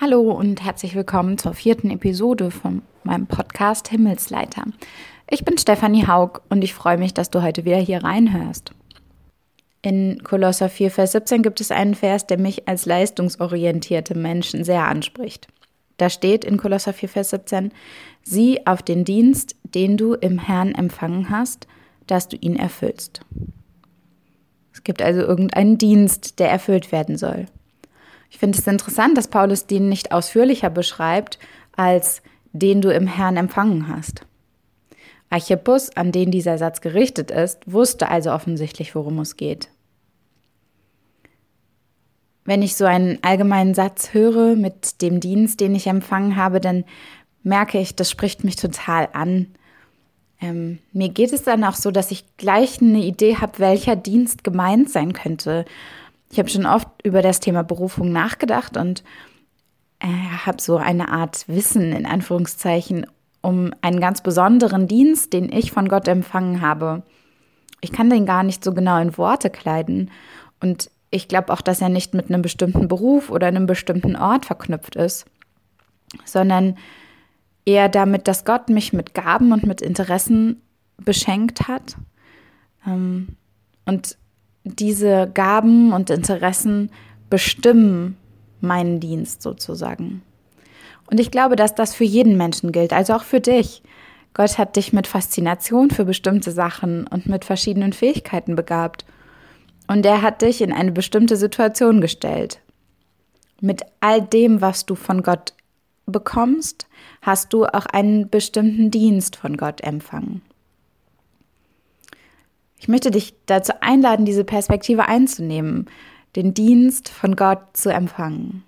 Hallo und herzlich willkommen zur vierten Episode von meinem Podcast Himmelsleiter. Ich bin Stefanie Haug und ich freue mich, dass du heute wieder hier reinhörst. In Kolosser 4, Vers 17 gibt es einen Vers, der mich als leistungsorientierte Menschen sehr anspricht. Da steht in Kolosser 4, Vers 17, sieh auf den Dienst, den du im Herrn empfangen hast, dass du ihn erfüllst. Es gibt also irgendeinen Dienst, der erfüllt werden soll. Ich finde es interessant, dass Paulus den nicht ausführlicher beschreibt, als den du im Herrn empfangen hast. Archippus, an den dieser Satz gerichtet ist, wusste also offensichtlich, worum es geht. Wenn ich so einen allgemeinen Satz höre mit dem Dienst, den ich empfangen habe, dann merke ich, das spricht mich total an. Ähm, mir geht es dann auch so, dass ich gleich eine Idee habe, welcher Dienst gemeint sein könnte. Ich habe schon oft über das Thema Berufung nachgedacht und äh, habe so eine Art Wissen in Anführungszeichen um einen ganz besonderen Dienst, den ich von Gott empfangen habe. Ich kann den gar nicht so genau in Worte kleiden und ich glaube auch, dass er nicht mit einem bestimmten Beruf oder einem bestimmten Ort verknüpft ist, sondern eher damit, dass Gott mich mit Gaben und mit Interessen beschenkt hat. Ähm, und diese Gaben und Interessen bestimmen meinen Dienst sozusagen. Und ich glaube, dass das für jeden Menschen gilt, also auch für dich. Gott hat dich mit Faszination für bestimmte Sachen und mit verschiedenen Fähigkeiten begabt. Und er hat dich in eine bestimmte Situation gestellt. Mit all dem, was du von Gott bekommst, hast du auch einen bestimmten Dienst von Gott empfangen. Ich möchte dich dazu einladen, diese Perspektive einzunehmen, den Dienst von Gott zu empfangen.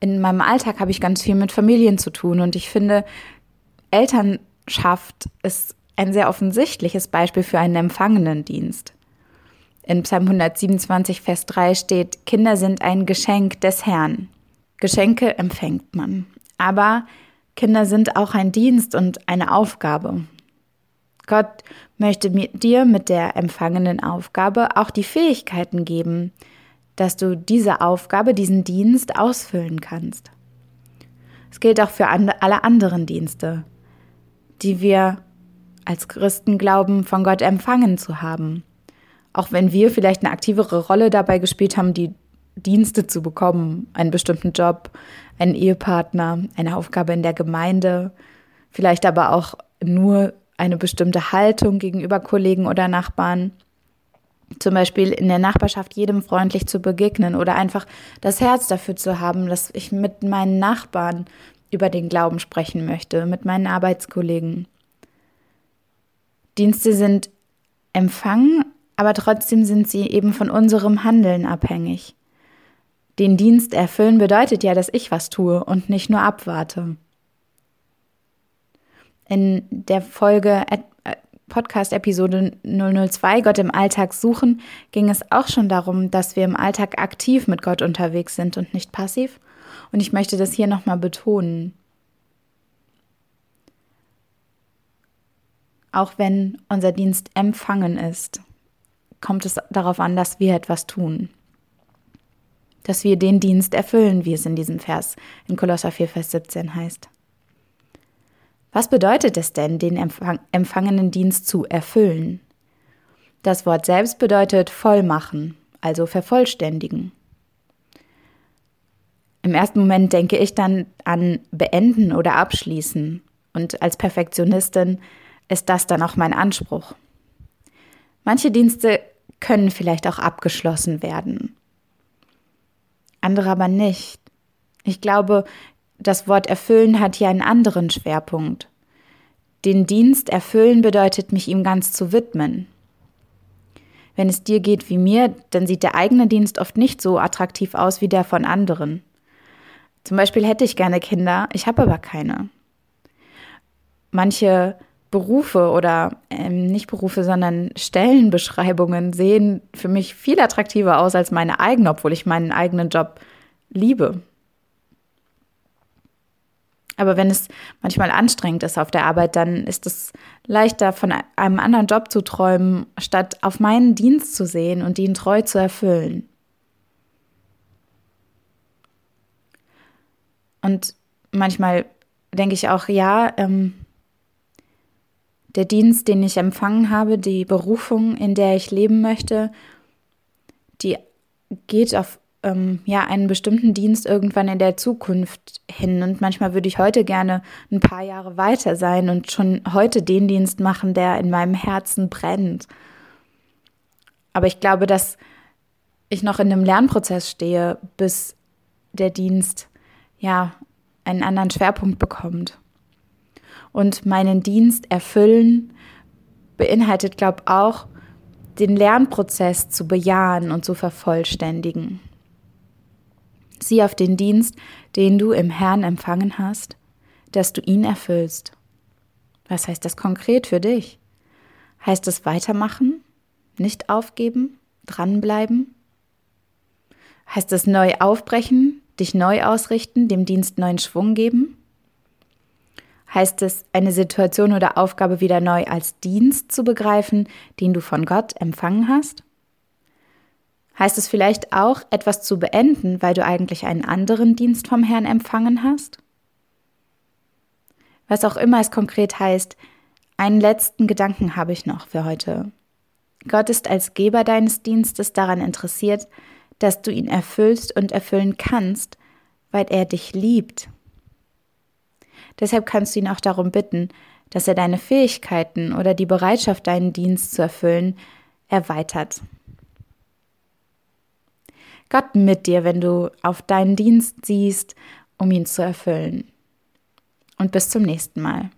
In meinem Alltag habe ich ganz viel mit Familien zu tun und ich finde, Elternschaft ist ein sehr offensichtliches Beispiel für einen empfangenen Dienst. In Psalm 127, Vers 3 steht, Kinder sind ein Geschenk des Herrn. Geschenke empfängt man. Aber Kinder sind auch ein Dienst und eine Aufgabe. Gott möchte dir mit der empfangenen Aufgabe auch die Fähigkeiten geben, dass du diese Aufgabe, diesen Dienst ausfüllen kannst. Es gilt auch für alle anderen Dienste, die wir als Christen glauben, von Gott empfangen zu haben. Auch wenn wir vielleicht eine aktivere Rolle dabei gespielt haben, die Dienste zu bekommen, einen bestimmten Job, einen Ehepartner, eine Aufgabe in der Gemeinde, vielleicht aber auch nur eine bestimmte Haltung gegenüber Kollegen oder Nachbarn. Zum Beispiel in der Nachbarschaft jedem freundlich zu begegnen oder einfach das Herz dafür zu haben, dass ich mit meinen Nachbarn über den Glauben sprechen möchte, mit meinen Arbeitskollegen. Dienste sind empfangen, aber trotzdem sind sie eben von unserem Handeln abhängig. Den Dienst erfüllen bedeutet ja, dass ich was tue und nicht nur abwarte. In der Folge äh, Podcast-Episode 002 Gott im Alltag suchen ging es auch schon darum, dass wir im Alltag aktiv mit Gott unterwegs sind und nicht passiv. Und ich möchte das hier nochmal betonen. Auch wenn unser Dienst empfangen ist, kommt es darauf an, dass wir etwas tun. Dass wir den Dienst erfüllen, wie es in diesem Vers in Kolosser 4, Vers 17 heißt. Was bedeutet es denn, den empfang empfangenen Dienst zu erfüllen? Das Wort selbst bedeutet vollmachen, also vervollständigen. Im ersten Moment denke ich dann an beenden oder abschließen. Und als Perfektionistin ist das dann auch mein Anspruch. Manche Dienste können vielleicht auch abgeschlossen werden, andere aber nicht. Ich glaube, das Wort erfüllen hat hier einen anderen Schwerpunkt. Den Dienst erfüllen bedeutet, mich ihm ganz zu widmen. Wenn es dir geht wie mir, dann sieht der eigene Dienst oft nicht so attraktiv aus wie der von anderen. Zum Beispiel hätte ich gerne Kinder, ich habe aber keine. Manche Berufe oder ähm, nicht Berufe, sondern Stellenbeschreibungen sehen für mich viel attraktiver aus als meine eigene, obwohl ich meinen eigenen Job liebe. Aber wenn es manchmal anstrengend ist auf der Arbeit, dann ist es leichter, von einem anderen Job zu träumen, statt auf meinen Dienst zu sehen und ihn treu zu erfüllen. Und manchmal denke ich auch, ja, ähm, der Dienst, den ich empfangen habe, die Berufung, in der ich leben möchte, die geht auf ähm, ja, einen bestimmten Dienst irgendwann in der Zukunft hin. Und manchmal würde ich heute gerne ein paar Jahre weiter sein und schon heute den Dienst machen, der in meinem Herzen brennt. Aber ich glaube, dass ich noch in einem Lernprozess stehe, bis der Dienst ja einen anderen Schwerpunkt bekommt. Und meinen Dienst erfüllen beinhaltet, glaube ich, auch, den Lernprozess zu bejahen und zu vervollständigen. Sieh auf den Dienst, den du im Herrn empfangen hast, dass du ihn erfüllst. Was heißt das konkret für dich? Heißt es weitermachen, nicht aufgeben, dranbleiben? Heißt es neu aufbrechen, dich neu ausrichten, dem Dienst neuen Schwung geben? Heißt es, eine Situation oder Aufgabe wieder neu als Dienst zu begreifen, den du von Gott empfangen hast? Heißt es vielleicht auch, etwas zu beenden, weil du eigentlich einen anderen Dienst vom Herrn empfangen hast? Was auch immer es konkret heißt, einen letzten Gedanken habe ich noch für heute. Gott ist als Geber deines Dienstes daran interessiert, dass du ihn erfüllst und erfüllen kannst, weil er dich liebt. Deshalb kannst du ihn auch darum bitten, dass er deine Fähigkeiten oder die Bereitschaft, deinen Dienst zu erfüllen, erweitert. Gott mit dir, wenn du auf deinen Dienst siehst, um ihn zu erfüllen. Und bis zum nächsten Mal.